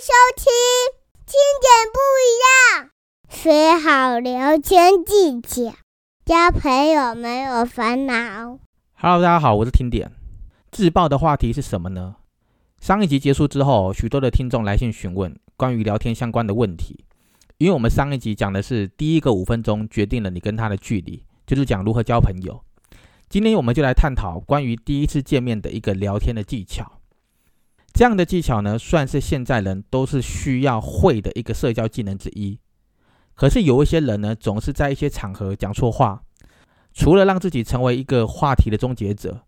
收听听点不一样，学好聊天技巧，交朋友没有烦恼。Hello，大家好，我是听点。自爆的话题是什么呢？上一集结束之后，许多的听众来信询问关于聊天相关的问题。因为我们上一集讲的是第一个五分钟决定了你跟他的距离，就是讲如何交朋友。今天我们就来探讨关于第一次见面的一个聊天的技巧。这样的技巧呢，算是现在人都是需要会的一个社交技能之一。可是有一些人呢，总是在一些场合讲错话，除了让自己成为一个话题的终结者，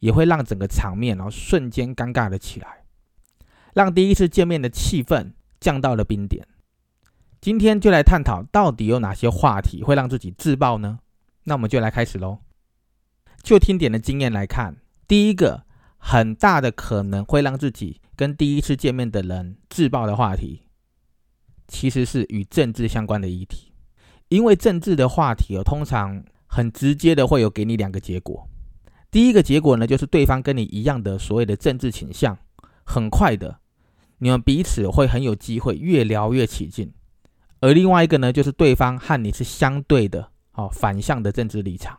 也会让整个场面然后瞬间尴尬了起来，让第一次见面的气氛降到了冰点。今天就来探讨到底有哪些话题会让自己自爆呢？那我们就来开始喽。就听点的经验来看，第一个很大的可能会让自己跟第一次见面的人自爆的话题，其实是与政治相关的议题。因为政治的话题哦，通常很直接的会有给你两个结果。第一个结果呢，就是对方跟你一样的所谓的政治倾向，很快的，你们彼此会很有机会越聊越起劲。而另外一个呢，就是对方和你是相对的，哦，反向的政治立场，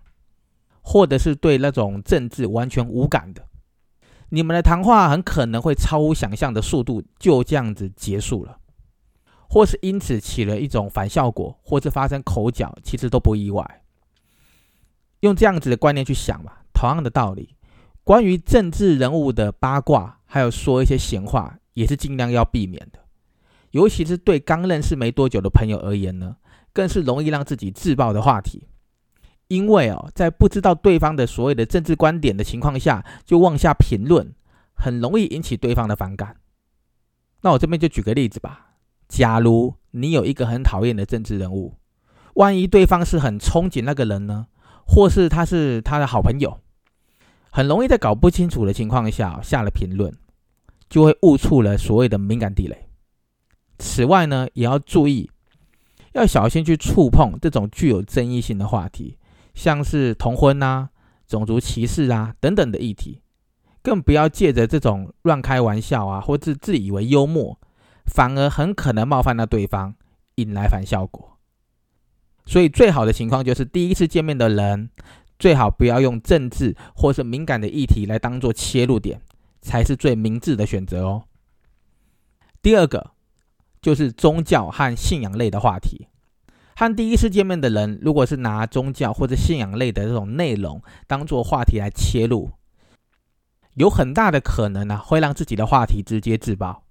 或者是对那种政治完全无感的，你们的谈话很可能会超乎想象的速度就这样子结束了，或是因此起了一种反效果，或是发生口角，其实都不意外。用这样子的观念去想吧，同样的道理，关于政治人物的八卦，还有说一些闲话，也是尽量要避免的。尤其是对刚认识没多久的朋友而言呢，更是容易让自己自爆的话题。因为哦，在不知道对方的所谓的政治观点的情况下，就妄下评论，很容易引起对方的反感。那我这边就举个例子吧。假如你有一个很讨厌的政治人物，万一对方是很憧憬那个人呢，或是他是他的好朋友，很容易在搞不清楚的情况下下了评论，就会误触了所谓的敏感地雷。此外呢，也要注意，要小心去触碰这种具有争议性的话题，像是同婚啊、种族歧视啊等等的议题，更不要借着这种乱开玩笑啊，或是自以为幽默，反而很可能冒犯到对方，引来反效果。所以，最好的情况就是第一次见面的人，最好不要用政治或是敏感的议题来当做切入点，才是最明智的选择哦。第二个就是宗教和信仰类的话题。和第一次见面的人，如果是拿宗教或者信仰类的这种内容当做话题来切入，有很大的可能呢、会让自己的话题直接自爆。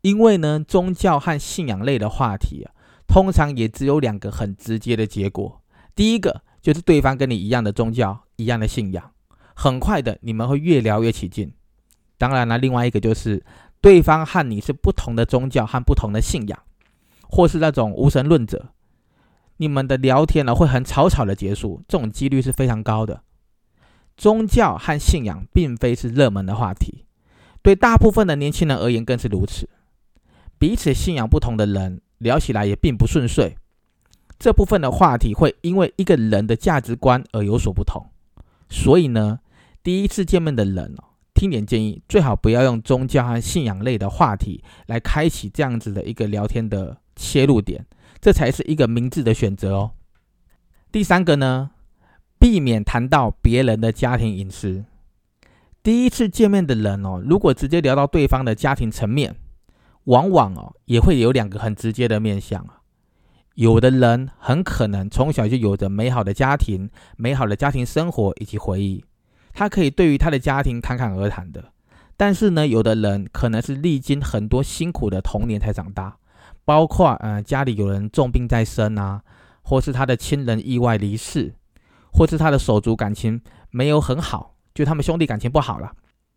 因为呢，宗教和信仰类的话题啊，通常也只有两个很直接的结果。第一个就是对方跟你一样的宗教、一样的信仰，很快的你们会越聊越起劲。当然了，另外一个就是对方和你是不同的宗教和不同的信仰，或是那种无神论者。你们的聊天呢会很草草的结束，这种几率是非常高的。宗教和信仰并非是热门的话题，对大部分的年轻人而言更是如此。彼此信仰不同的人聊起来也并不顺遂，这部分的话题会因为一个人的价值观而有所不同。所以呢，第一次见面的人哦，听点建议，最好不要用宗教和信仰类的话题来开启这样子的一个聊天的切入点。这才是一个明智的选择哦。第三个呢，避免谈到别人的家庭隐私。第一次见面的人哦，如果直接聊到对方的家庭层面，往往哦也会有两个很直接的面向啊。有的人很可能从小就有着美好的家庭、美好的家庭生活以及回忆，他可以对于他的家庭侃侃而谈的。但是呢，有的人可能是历经很多辛苦的童年才长大。包括呃家里有人重病在身啊，或是他的亲人意外离世，或是他的手足感情没有很好，就他们兄弟感情不好了，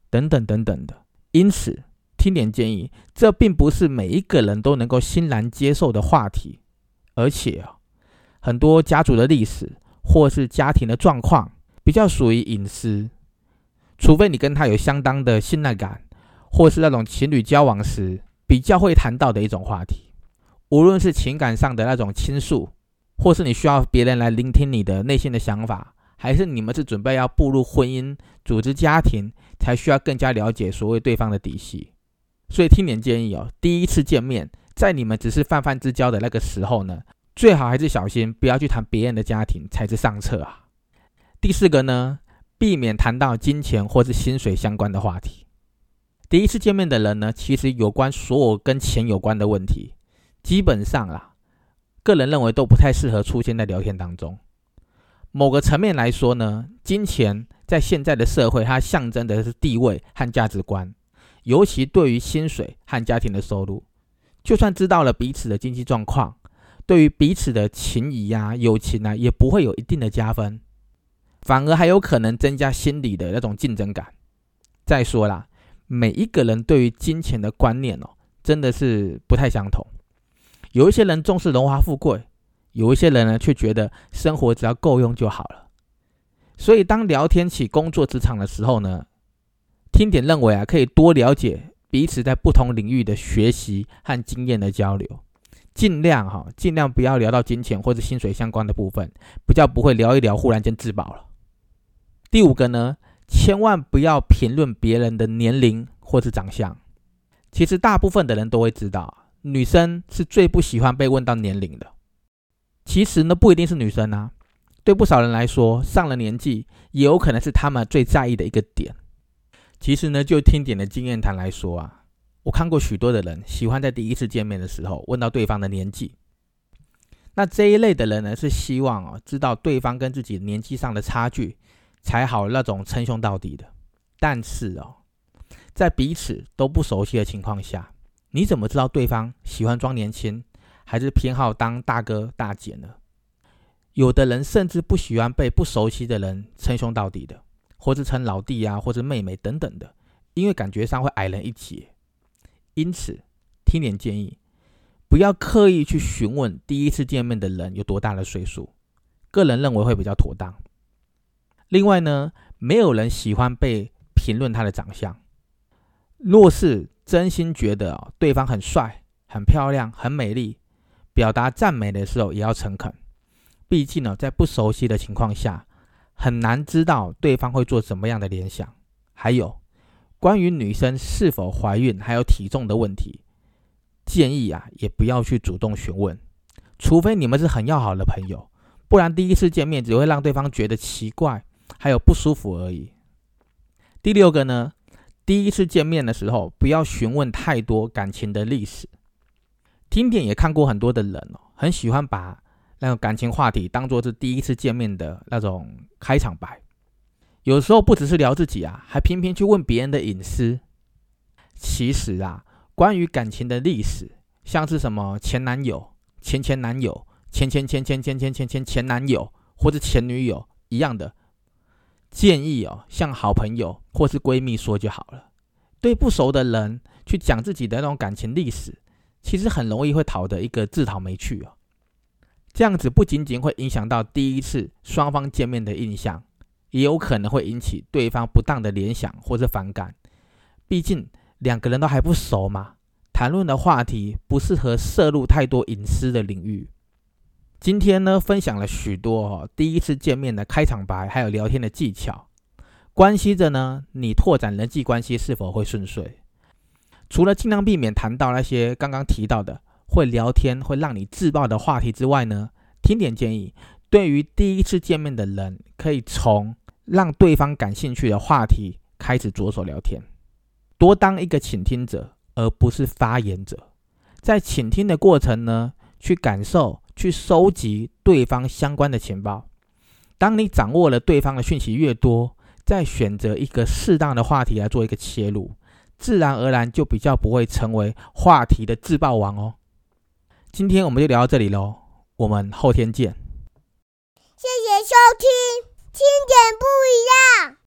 等等等等的。因此，听点建议，这并不是每一个人都能够欣然接受的话题，而且啊，很多家族的历史或是家庭的状况比较属于隐私，除非你跟他有相当的信赖感，或是那种情侣交往时比较会谈到的一种话题。无论是情感上的那种倾诉，或是你需要别人来聆听你的内心的想法，还是你们是准备要步入婚姻、组织家庭，才需要更加了解所谓对方的底细。所以听点建议哦，第一次见面，在你们只是泛泛之交的那个时候呢，最好还是小心，不要去谈别人的家庭才是上策啊。第四个呢，避免谈到金钱或是薪水相关的话题。第一次见面的人呢，其实有关所有跟钱有关的问题，基本上啦，个人认为都不太适合出现在聊天当中。某个层面来说呢，金钱在现在的社会，它象征的是地位和价值观，尤其对于薪水和家庭的收入，就算知道了彼此的经济状况，对于彼此的情谊呀、友情啊，也不会有一定的加分，反而还有可能增加心理的那种竞争感。再说啦，每一个人对于金钱的观念哦，真的是不太相同，有一些人重视荣华富贵。有一些人呢，却觉得生活只要够用就好了。所以，当聊天起工作职场的时候呢，听点认为啊，可以多了解彼此在不同领域的学习和经验的交流，尽量哈，尽量不要聊到金钱或者薪水相关的部分，比较不会聊一聊忽然间自爆了。第五个呢，千万不要评论别人的年龄或者长相。其实，大部分的人都会知道，女生是最不喜欢被问到年龄的。其实呢，不一定是女生啊。对不少人来说，上了年纪也有可能是他们最在意的一个点。其实呢，就听点的经验谈来说啊，我看过许多的人喜欢在第一次见面的时候问到对方的年纪。那这一类的人呢，是希望啊知道对方跟自己年纪上的差距，才好那种称兄道弟的。但是哦，在彼此都不熟悉的情况下，你怎么知道对方喜欢装年轻？还是偏好当大哥大姐呢？有的人甚至不喜欢被不熟悉的人称兄道弟的，或是称老弟啊，或者妹妹等等的，因为感觉上会矮人一截。因此，听点建议，不要刻意去询问第一次见面的人有多大的岁数，个人认为会比较妥当。另外呢，没有人喜欢被评论他的长相。若是真心觉得对方很帅、很漂亮、很美丽，表达赞美的时候也要诚恳，毕竟呢，在不熟悉的情况下，很难知道对方会做什么样的联想。还有，关于女生是否怀孕还有体重的问题，建议啊，也不要去主动询问，除非你们是很要好的朋友，不然第一次见面只会让对方觉得奇怪，还有不舒服而已。第六个呢，第一次见面的时候，不要询问太多感情的历史。听点也看过很多的人哦，很喜欢把那种感情话题当做是第一次见面的那种开场白。有时候不只是聊自己啊，还偏偏去问别人的隐私。其实啊，关于感情的历史，像是什么前男友、前前男友、前前前前前前前前前男友或者前女友一样的，建议哦，向好朋友或是闺蜜说就好了。对不熟的人去讲自己的那种感情历史。其实很容易会讨得一个自讨没趣哦，这样子不仅仅会影响到第一次双方见面的印象，也有可能会引起对方不当的联想或者反感。毕竟两个人都还不熟嘛，谈论的话题不适合涉入太多隐私的领域。今天呢，分享了许多哦第一次见面的开场白，还有聊天的技巧，关系着呢你拓展人际关系是否会顺遂。除了尽量避免谈到那些刚刚提到的会聊天会让你自爆的话题之外呢，听点建议，对于第一次见面的人，可以从让对方感兴趣的话题开始着手聊天，多当一个倾听者，而不是发言者。在倾听的过程呢，去感受、去收集对方相关的情报。当你掌握了对方的讯息越多，再选择一个适当的话题来做一个切入。自然而然就比较不会成为话题的自爆王哦。今天我们就聊到这里喽，我们后天见。谢谢收听，听点不一样。